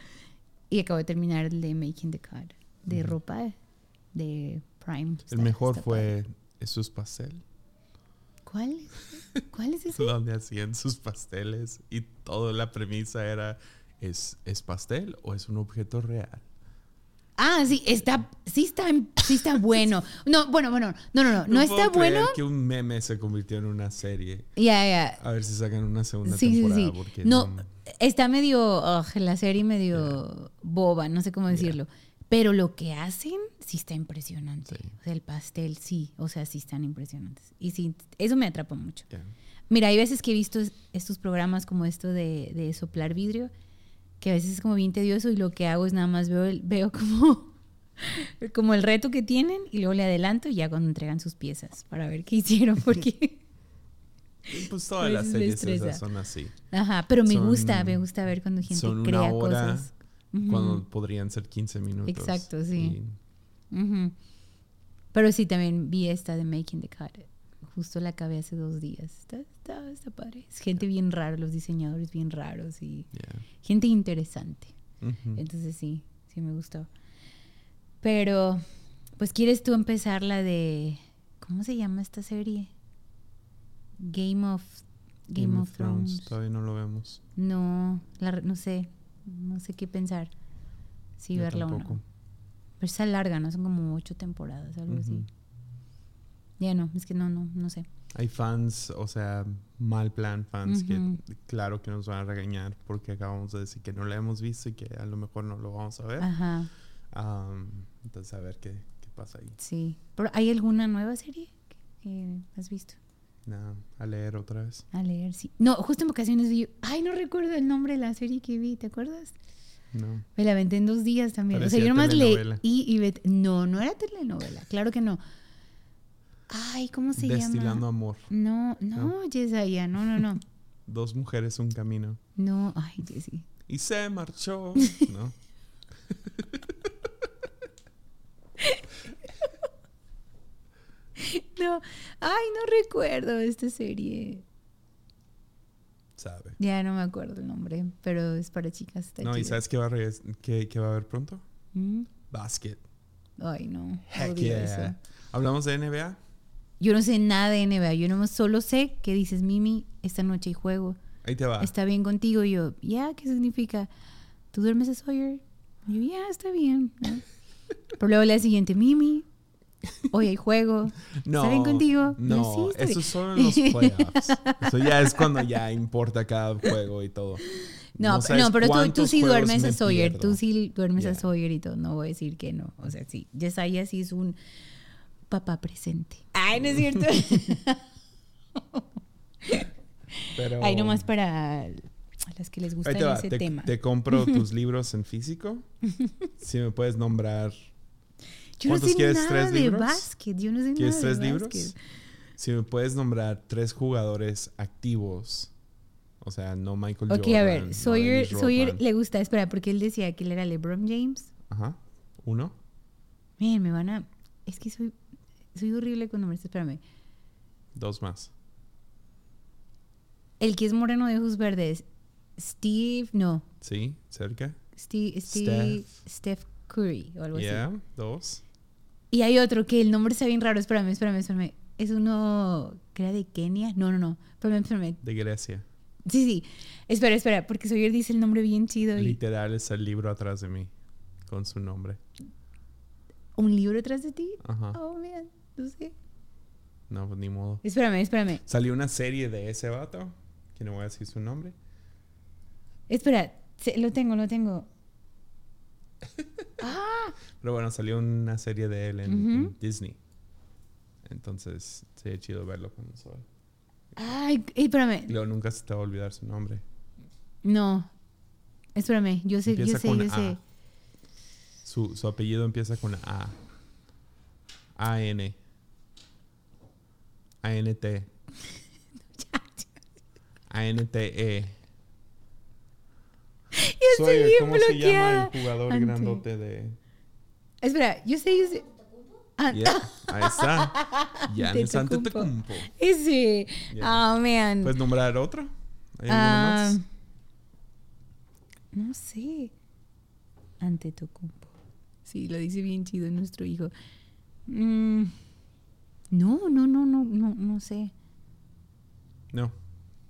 Y acabo de terminar el de Making the Cut, de ropa de Prime. El mejor fue Jesús Pastel, ¿Cuál? ¿Cuál es ese? donde hacían sus pasteles y toda la premisa era, ¿es, ¿es pastel o es un objeto real? Ah, sí, está, sí está, sí está bueno. No, bueno, bueno, no, no, no, no, está puedo creer bueno. que un meme se convirtió en una serie. Ya, ya. A ver si sacan una segunda Sí, sí, temporada. sí. Porque No, está medio, la serie medio boba, no sé cómo decirlo. Pero lo que hacen sí está impresionante. Sí. O sea, el pastel sí, o sea, sí están impresionantes. Y sí, eso me atrapa mucho. Mira, hay veces que he visto es- estos programas como esto de, de soplar vidrio, que a veces es como bien tedioso y lo que hago es nada más veo, el- veo como, como el reto que tienen y luego le adelanto y ya cuando entregan sus piezas para ver qué hicieron, porque... Pues todas las series esas son así. Ajá, pero me Son- gusta, me gusta ver cuando gente son una crea hora cosas. Cuando podrían ser 15 minutos. Exacto, sí. Y-. Pero sí, también vi esta de Making the Cut. Justo la acabé hace dos días. Está, está, está padre. Es gente bien rara, los diseñadores bien raros y gente interesante. Entonces sí, sí me gustó. Pero, pues, ¿quieres tú empezar la de... ¿Cómo se llama esta serie? Game of... Game, of, Thrones. Todavía no lo vemos. No, la no sé. No sé qué pensar. Si Yo verla o no. Pero está larga, ¿no? Son como ocho temporadas, algo así. Ya no, es que no, no, no sé. Hay fans, o sea, mal plan fans Ujú. que claro que nos van a regañar porque acabamos de decir que no la hemos visto y que a lo mejor no lo vamos a ver. Ajá, Am, entonces a ver qué, qué pasa ahí. sí. ¿Pero ¿Hay alguna nueva serie que, que has visto? Nada, a leer otra vez. A leer, sí. No, justo en vacaciones vi. Ay, no recuerdo el nombre de la serie que vi, ¿te acuerdas? No. Me la aventé en dos días también. o sea, Parecía yo nomás leí y vet- No, no era telenovela, claro que no. Ay, ¿cómo se Destilando llama? amor. No, no, Yesaya, no, no, no. Dos mujeres, un camino. No, ay, Jessy. Y se marchó. ¿No? No, ay, no recuerdo esta serie. Sabe. Ya no me acuerdo el nombre, pero es para chicas. No, ¿y sabes qué va a, qué- qué va a haber pronto? ¿Mm? Basket. Ay, no. Heck yeah. eso. ¿Hablamos de NBA? Yo no sé nada de NBA. Yo nomás solo sé que dices, Mimi, esta noche hay juego. Ahí te va. ¿Está bien contigo? Y yo, ya, ¿qué significa? ¿Tú duermes a Sawyer? Y yo, ya, está bien. ¿no? Pero luego la siguiente, Mimi, hoy hay juego. No, ¿Está bien contigo? Y yo, No, "Sí, está eso bien". es solo en los playoffs. Eso ya es cuando ya importa cada juego y todo. No, no, pero tú, tú sí duermes a Sawyer. pierdo. Tú sí duermes a Ya. Sawyer y todo. No voy a decir que no. O sea, sí. Yesaya sí es un papá presente. Ay, no es cierto. Pero, Ay, nomás para las que les gusta te va. ese Te, tema. te compro tus libros en físico. Si me puedes nombrar. Yo no ¿Cuántos sé quieres? nada ¿Tres de libros? básquet. Yo no sé ¿Quieres nada de tres libros? básquet. Si me puedes nombrar tres jugadores activos. O sea, no Michael Ok, Jordan. a ver. no Sawyer, Sawyer le gusta. Espera, porque él decía que él era LeBron James. Ajá. Uno. Miren, me van a. Es que soy, soy horrible con nombres. Espérame. Dos más. El que es moreno de ojos verdes. Steve. No. Sí, cerca. Steve, Steve, Steph Curry o algo así. Yeah, dos. Y hay otro que el nombre está bien raro. Espérame, espérame, espérame. Es uno que era de Kenia. No, no, no. Espérame, espérame. De Grecia. Sí, sí. Espera, espera, porque Sawyer dice el nombre bien chido. y- Literal es el libro atrás de mí. Con su nombre. ¿Un libro atrás de ti? Ajá. Oh, man. No sé. No, pues ni modo. Espérame, espérame. Salió una serie de ese vato. Que no voy a decir su nombre. Espera, lo tengo, lo tengo. ah, Pero bueno, salió una serie de él en. Disney. Entonces, sería chido verlo con sol. ay, espérame. Y luego nunca se te va a olvidar su nombre. No. Espérame, yo sé, yo sé, con yo sé. Su, su apellido empieza con A. A-N. A-N-T. A-N-T-E. Yo estoy bien ¿cómo se llama el jugador Ante- grandote de...? Espera, yo sé, yo sé. Ah, Yeah, ahí está. Giannis Antetokounmpo. Antetokounmpo. Ese. Yeah. Oh, man. ¿Puedes nombrar otro? ¿Hay alguno Ah, más? No sé. Ante Tocumpo. Sí, lo dice bien chido nuestro hijo. Mm, no, no, no, no, no, no sé. No.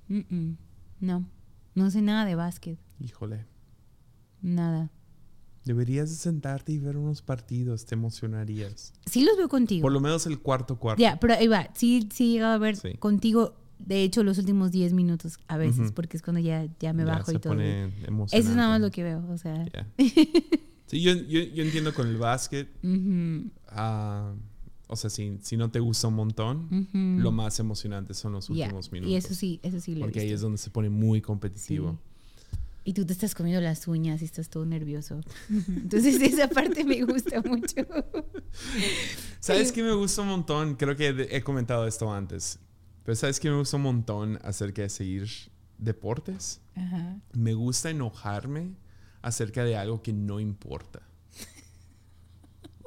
Mm, mm, no, no sé nada de básquet. Híjole. Nada. Deberías sentarte y ver unos partidos, te emocionarías. Sí los veo contigo. Por lo menos el cuarto cuarto. Ya, pero ahí va. Sí, sí he llegado a ver contigo, de hecho, los últimos 10 minutos a veces, porque es cuando ya, ya me bajo y todo. Pone Eso es nada más lo que veo, o sea. sí, yo, yo, yo, entiendo con el básquet. Ah, o sea, si, si no te gusta un montón, lo más emocionante son los últimos minutos. Y eso sí, eso sí lo Porque ahí es donde se pone muy competitivo. Y tú te estás comiendo las uñas y estás todo nervioso. Entonces esa parte me gusta mucho. ¿Sabes qué me gusta un montón? Creo que he comentado esto antes. Pero ¿sabes qué me gusta un montón acerca de seguir deportes? Me gusta enojarme acerca de algo que no importa.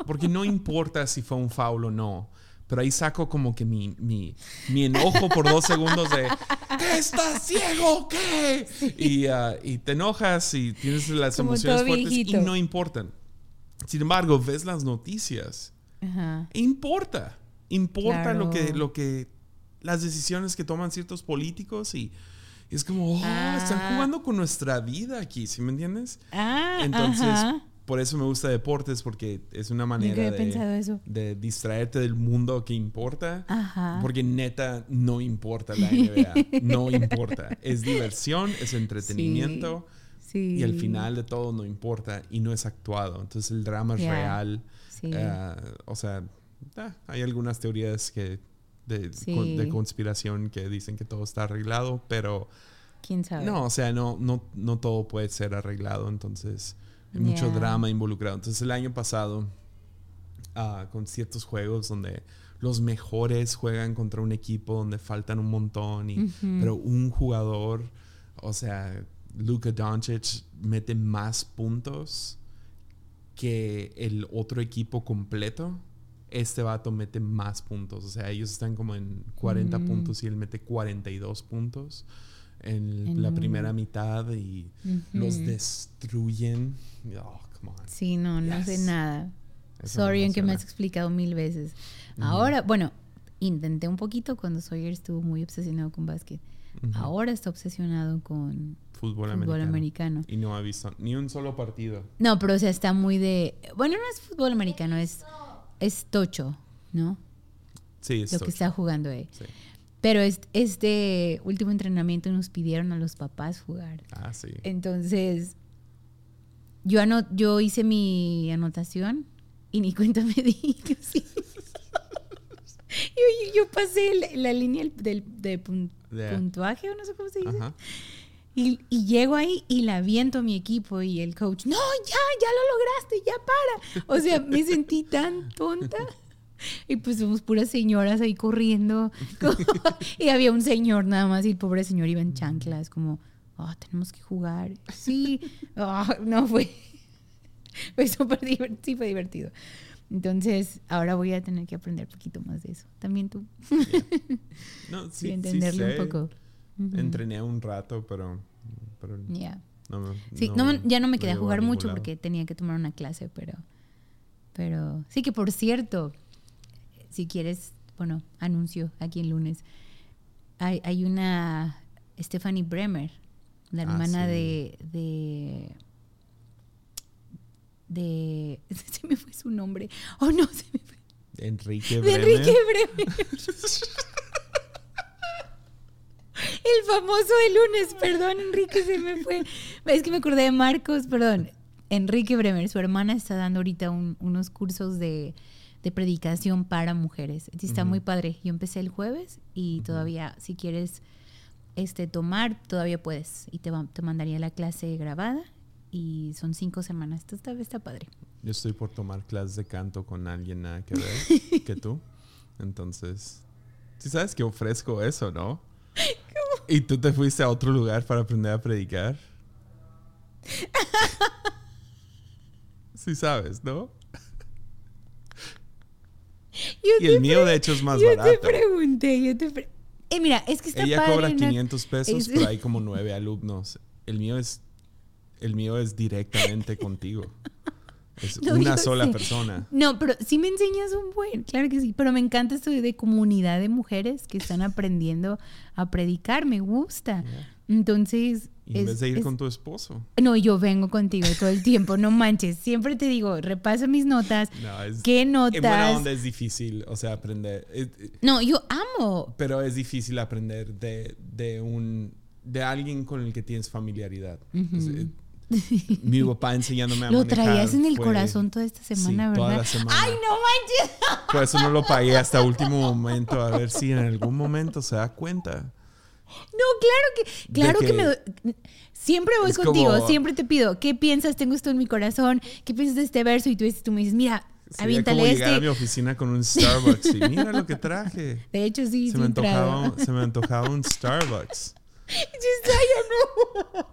Porque no importa si fue un foul o no pero ahí saco como que mi, mi, mi enojo por dos segundos de ¿estás ciego? ¿Qué? Y, uh, y te enojas y tienes las emociones fuertes y no importan. Sin embargo, ves las noticias. Ajá. Importa. Importa lo que, lo que, las decisiones que toman ciertos políticos y, es como, oh, están ah. jugando con nuestra vida aquí, ¿sí me entiendes? Ah, Entonces, por eso me gusta deportes, porque es una manera de, distraerte del mundo que importa. Porque neta no importa la NBA. no importa. Es diversión, es entretenimiento. Y al final de todo no importa y no es actuado. Entonces el drama es real. Eh, o sea, ah, hay algunas teorías que de, de, conspiración que dicen que todo está arreglado, pero... ¿Quién sabe? No, o sea, no, no, no todo puede ser arreglado. Entonces... Hay mucho drama involucrado. Entonces el año pasado, ah, con ciertos juegos donde los mejores juegan contra un equipo donde faltan un montón, y, pero un jugador, o sea, Luka Doncic mete más puntos que el otro equipo completo. Este vato mete más puntos. O sea, ellos están como en 40 mm. puntos y él mete 42 puntos en, la primera mitad y los destruyen. Oh, sí, no, no sé nada. Sorry en que me has explicado mil veces. Ahora, bueno, intenté un poquito cuando Sawyer estuvo muy obsesionado con básquet. Ahora está obsesionado con fútbol, americano. Y no ha visto ni un solo partido. No, pero o sea, está muy de... Bueno, no es fútbol americano, es, es tocho, ¿no? Sí, es Lo que está jugando ahí. Sí. Pero este, último entrenamiento nos pidieron a los papás jugar. Ah, sí. Entonces, yo, yo hice mi anotación y ni cuenta me di. Sí. yo, yo, pasé la, línea del, de puntuaje, o no sé cómo se dice. Y, y, llego ahí y la viento a mi equipo y el coach, no, ya, ya lo lograste, ya para. O sea, me sentí tan tonta. Y pues somos puras señoras ahí corriendo. y había un señor nada más y el pobre señor iba en chanclas, como, oh, tenemos que jugar. Sí, oh, no fue. fue súper divertido. Sí, fue divertido. Entonces, ahora voy a tener que aprender un poquito más de eso. También tú. No, sí, entenderlo un poco. Entrené un rato, pero. pero Ya. sí, ya no me quedé a jugar mucho porque tenía que tomar una clase, pero. Pero sí que por cierto, si quieres, bueno, anuncio aquí el lunes. Hay, hay una Stephanie Bremer, la ah, hermana de, de de se me fue su nombre. Oh no, se me fue. Enrique Bremer. De Enrique Bremer. El famoso de lunes, perdón, Enrique se me fue. Es que me acordé de Marcos, perdón. Enrique Bremer, su hermana está dando ahorita unos cursos de de predicación para mujeres. Está muy padre. Yo empecé el jueves y todavía, si quieres este, tomar, todavía puedes. Y te, te mandaría la clase grabada y son cinco semanas. Esto está, está padre. Yo estoy por tomar clases de canto con alguien nada que ver que tú. Entonces, si sabes que ofrezco eso, ¿no? Y tú te fuiste a otro lugar para aprender a predicar. Sí sabes, ¿no? Y el mío, de hecho, es más barato. Yo te pregunté, yo te pregunté. Eh, mira, es que está Ella cobra 500 pesos, pero hay como nueve alumnos. El mío es, el mío es directamente contigo. Es una sola persona. No, pero sí me enseñas un buen, claro que sí. Pero me encanta esto de comunidad de mujeres que están aprendiendo a predicar, me gusta. Entonces... Y en vez de ir con tu esposo. No, yo vengo contigo todo el tiempo, no manches. Siempre te digo, repasa mis notas. No, es, ¿Qué notas? En buena onda es difícil, o sea, aprender. Es- No, yo amo. pero es difícil aprender de, de un de alguien con el que tienes familiaridad. Es- eh, mi papá enseñándome a Lo manejar traías en el fue- corazón toda esta semana, sí, toda ¿verdad? la semana. Ay, no manches. Por eso no lo pagué hasta último momento, a ver si en algún momento se da cuenta. No, claro que, claro que, que- me doy- siempre voy contigo, como- siempre te pido, ¿qué piensas? Tengo esto en mi corazón, ¿qué piensas de este verso? Y tú, dices- tú me dices, mira, Sería aviéntale como llegar a este. mi oficina con un Starbucks y mira lo que traje. De hecho, sí, Se sí me, antojaba, se me antojaba un Starbucks. No.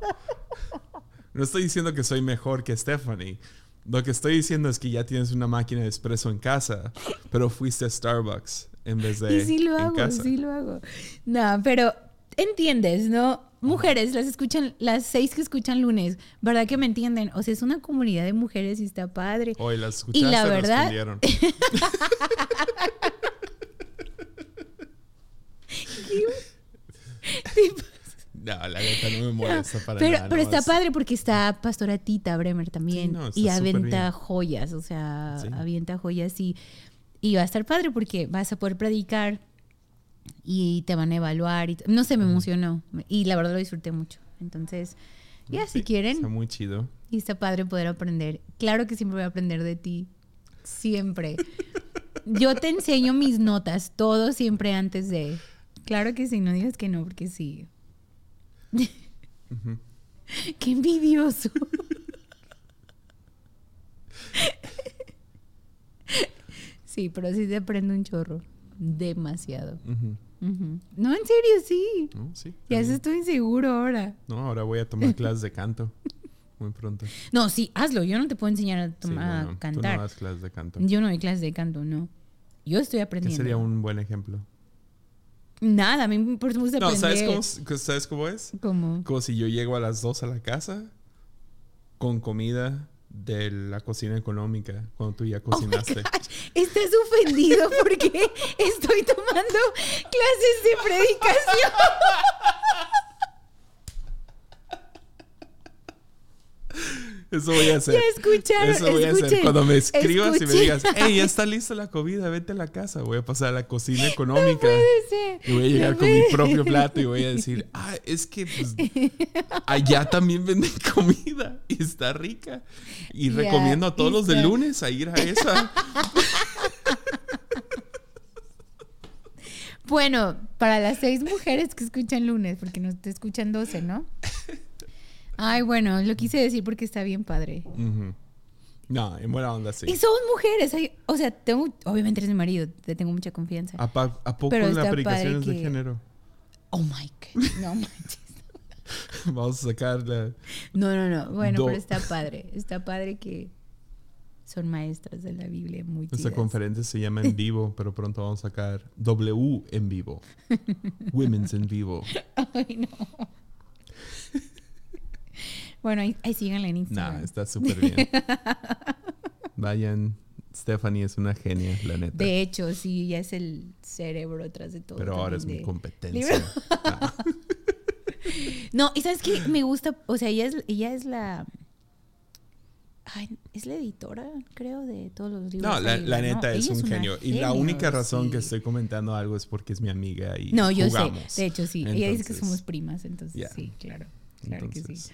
No estoy diciendo que soy mejor que Stephanie. Lo que estoy diciendo es que ya tienes una máquina de espresso en casa, pero fuiste a Starbucks en vez de Y sí lo en hago, casa. sí lo hago. No, pero entiendes, ¿no? Mujeres, las escuchan, las seis que escuchan lunes, ¿verdad que me entienden? O sea, es una comunidad de mujeres y está padre. Hoy las escuchaste, Y la verdad-. No, la neta no me molesta para pero, nada. pero no, está es- padre porque está Pastora Tita Bremer también. Sí, no, y avienta joyas, o sea, Sí. avienta joyas y, y va a estar padre porque vas a poder predicar y te van a evaluar. Y, no sé, me emocionó y la verdad lo disfruté mucho. Entonces, ya si Sí, quieren, Está muy chido. y está padre poder aprender. Claro que siempre voy a aprender de ti. Siempre. Yo te enseño mis notas, todo siempre antes de. Claro que sí, no digas que no, porque sí. Qué envidioso. Sí, pero sí te aprendo un chorro. Demasiado. No, en serio, sí. No, sí. Ya estoy inseguro ahora. No, ahora voy a tomar clases de canto. Muy pronto. No, sí, hazlo. Yo no te puedo enseñar a, Sí, tomar, bueno, a Tú cantar. no das clases de canto. Yo no doy clases de canto, no. Yo estoy ¿Qué aprendiendo. sería un buen ejemplo? Nada, a mí me gusta No, aprender. ¿sabes cómo, ¿sabes cómo es? ¿Cómo? Como si yo llego a las 2 a la casa con comida de la cocina económica cuando tú ya Oh cocinaste. Estás ofendido porque estoy tomando clases de predicación. Eso voy a hacer. Ya escucharon, Eso voy a hacer. Cuando me escribas y me digas, hey, ya está lista la comida, vete a la casa. Voy a pasar a la cocina económica. Puede ser. Y voy a llegar No con mi propio plato y voy a decir, ah, es que pues, allá también venden comida y está rica. Y recomiendo a todos los de lunes a ir a esa. Bueno, para las seis mujeres que escuchan lunes, porque no te escuchan 12, ¿no? Ay, bueno, lo quise decir porque está bien padre. No, en buena onda sí. Y somos mujeres, ay, o sea, tengo, obviamente eres mi marido, te tengo mucha confianza. ¿A, pa- a poco Pero la está predicación padre es de género? Oh my God, no manches. Vamos a sacar la... No, no, no. Bueno, Do- pero está padre. Está padre que son maestras de la Biblia muy Esta conferencia se llama En Vivo, pero pronto vamos a sacar W en vivo. Women's en vivo. Ay, no. Bueno, ahí, ahí síganla en Instagram. Nah, está súper bien. Vayan. Stephanie es una genia, la neta. De hecho, sí, ya es el cerebro atrás de todo. pero ahora es mi competencia. Nah. No, y sabes que me gusta, o sea, ella es, ella es la. Ay, es la editora, creo, de todos los libros. No, la, neta es Ella un genio. Y la única razón que estoy comentando algo es porque es mi amiga y No, yo jugamos. sé. De hecho, sí. Ella dice que Entonces, somos primas, entonces sí, claro. Claro que sí.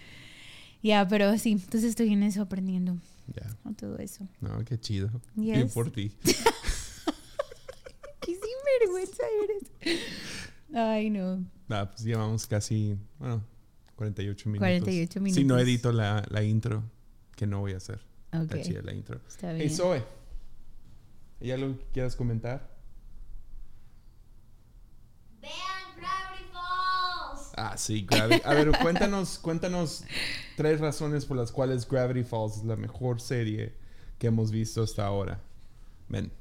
Ya, pero sí, entonces estoy en eso aprendiendo Ya. a todo eso. No, qué chido. Bien Yes. por ti. Qué sinvergüenza eres. Ay, no. Nah, pues llevamos casi, bueno, 48 minutos. 48 Si no minutos. edito la, la intro, que no voy a hacer. Está chida la intro. Está Hey, bien. Zoe. ¿Hay algo que quieras comentar? Vean. Ah, sí, Gravity. A ver, cuéntanos, cuéntanos tres razones por las cuales Gravity Falls es la mejor serie que hemos visto hasta ahora. Ven.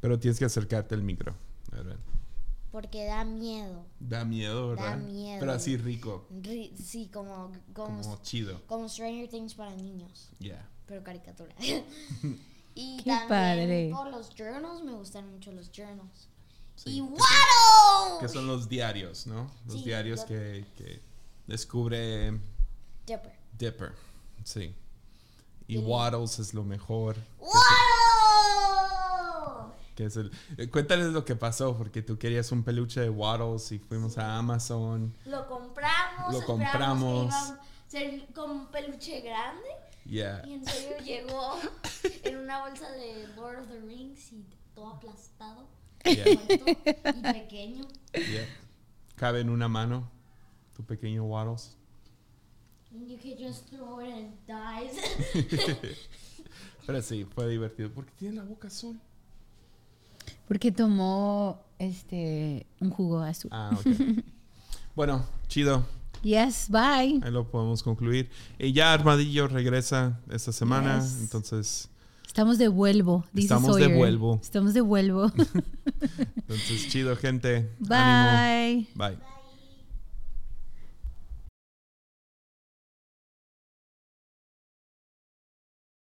Pero tienes que acercarte al micro. A ver, ven. Porque da miedo. Da miedo, ¿verdad? Da miedo. Pero así rico. Ri- sí, como, como, Como chido. como Stranger Things para niños, Yeah. pero caricatura. y Qué también padre. por los journals, me gustan mucho los journals. Y Waddle. Que son los diarios, ¿no? Los Sí, diarios que, que descubre Dipper. Dipper. Sí. Y. Waddles es lo mejor. Waddle. Que es el, eh, cuéntales lo que pasó, porque tú querías un peluche de Waddles y fuimos a Amazon. Lo compramos. Lo compramos. Que ser como un peluche grande. Yeah. Y en serio llegó en una bolsa de Lord of the Rings y todo aplastado. Yeah. muerto y pequeño. yeah. Cabe en una mano tu pequeño Waddles. And you could just throw it and it dies. Pero sí, fue divertido. Porque tiene la boca azul. Porque tomó este un jugo azul. Ah, ok. bueno, chido. Yes, bye. Ahí lo podemos concluir. Y ya Armadillo regresa esta semana. Yes. Entonces, Estamos de vuelvo, dice Estamos de vuelvo. Estamos de vuelvo. entonces chido, gente. Ánimo. bye. Bye.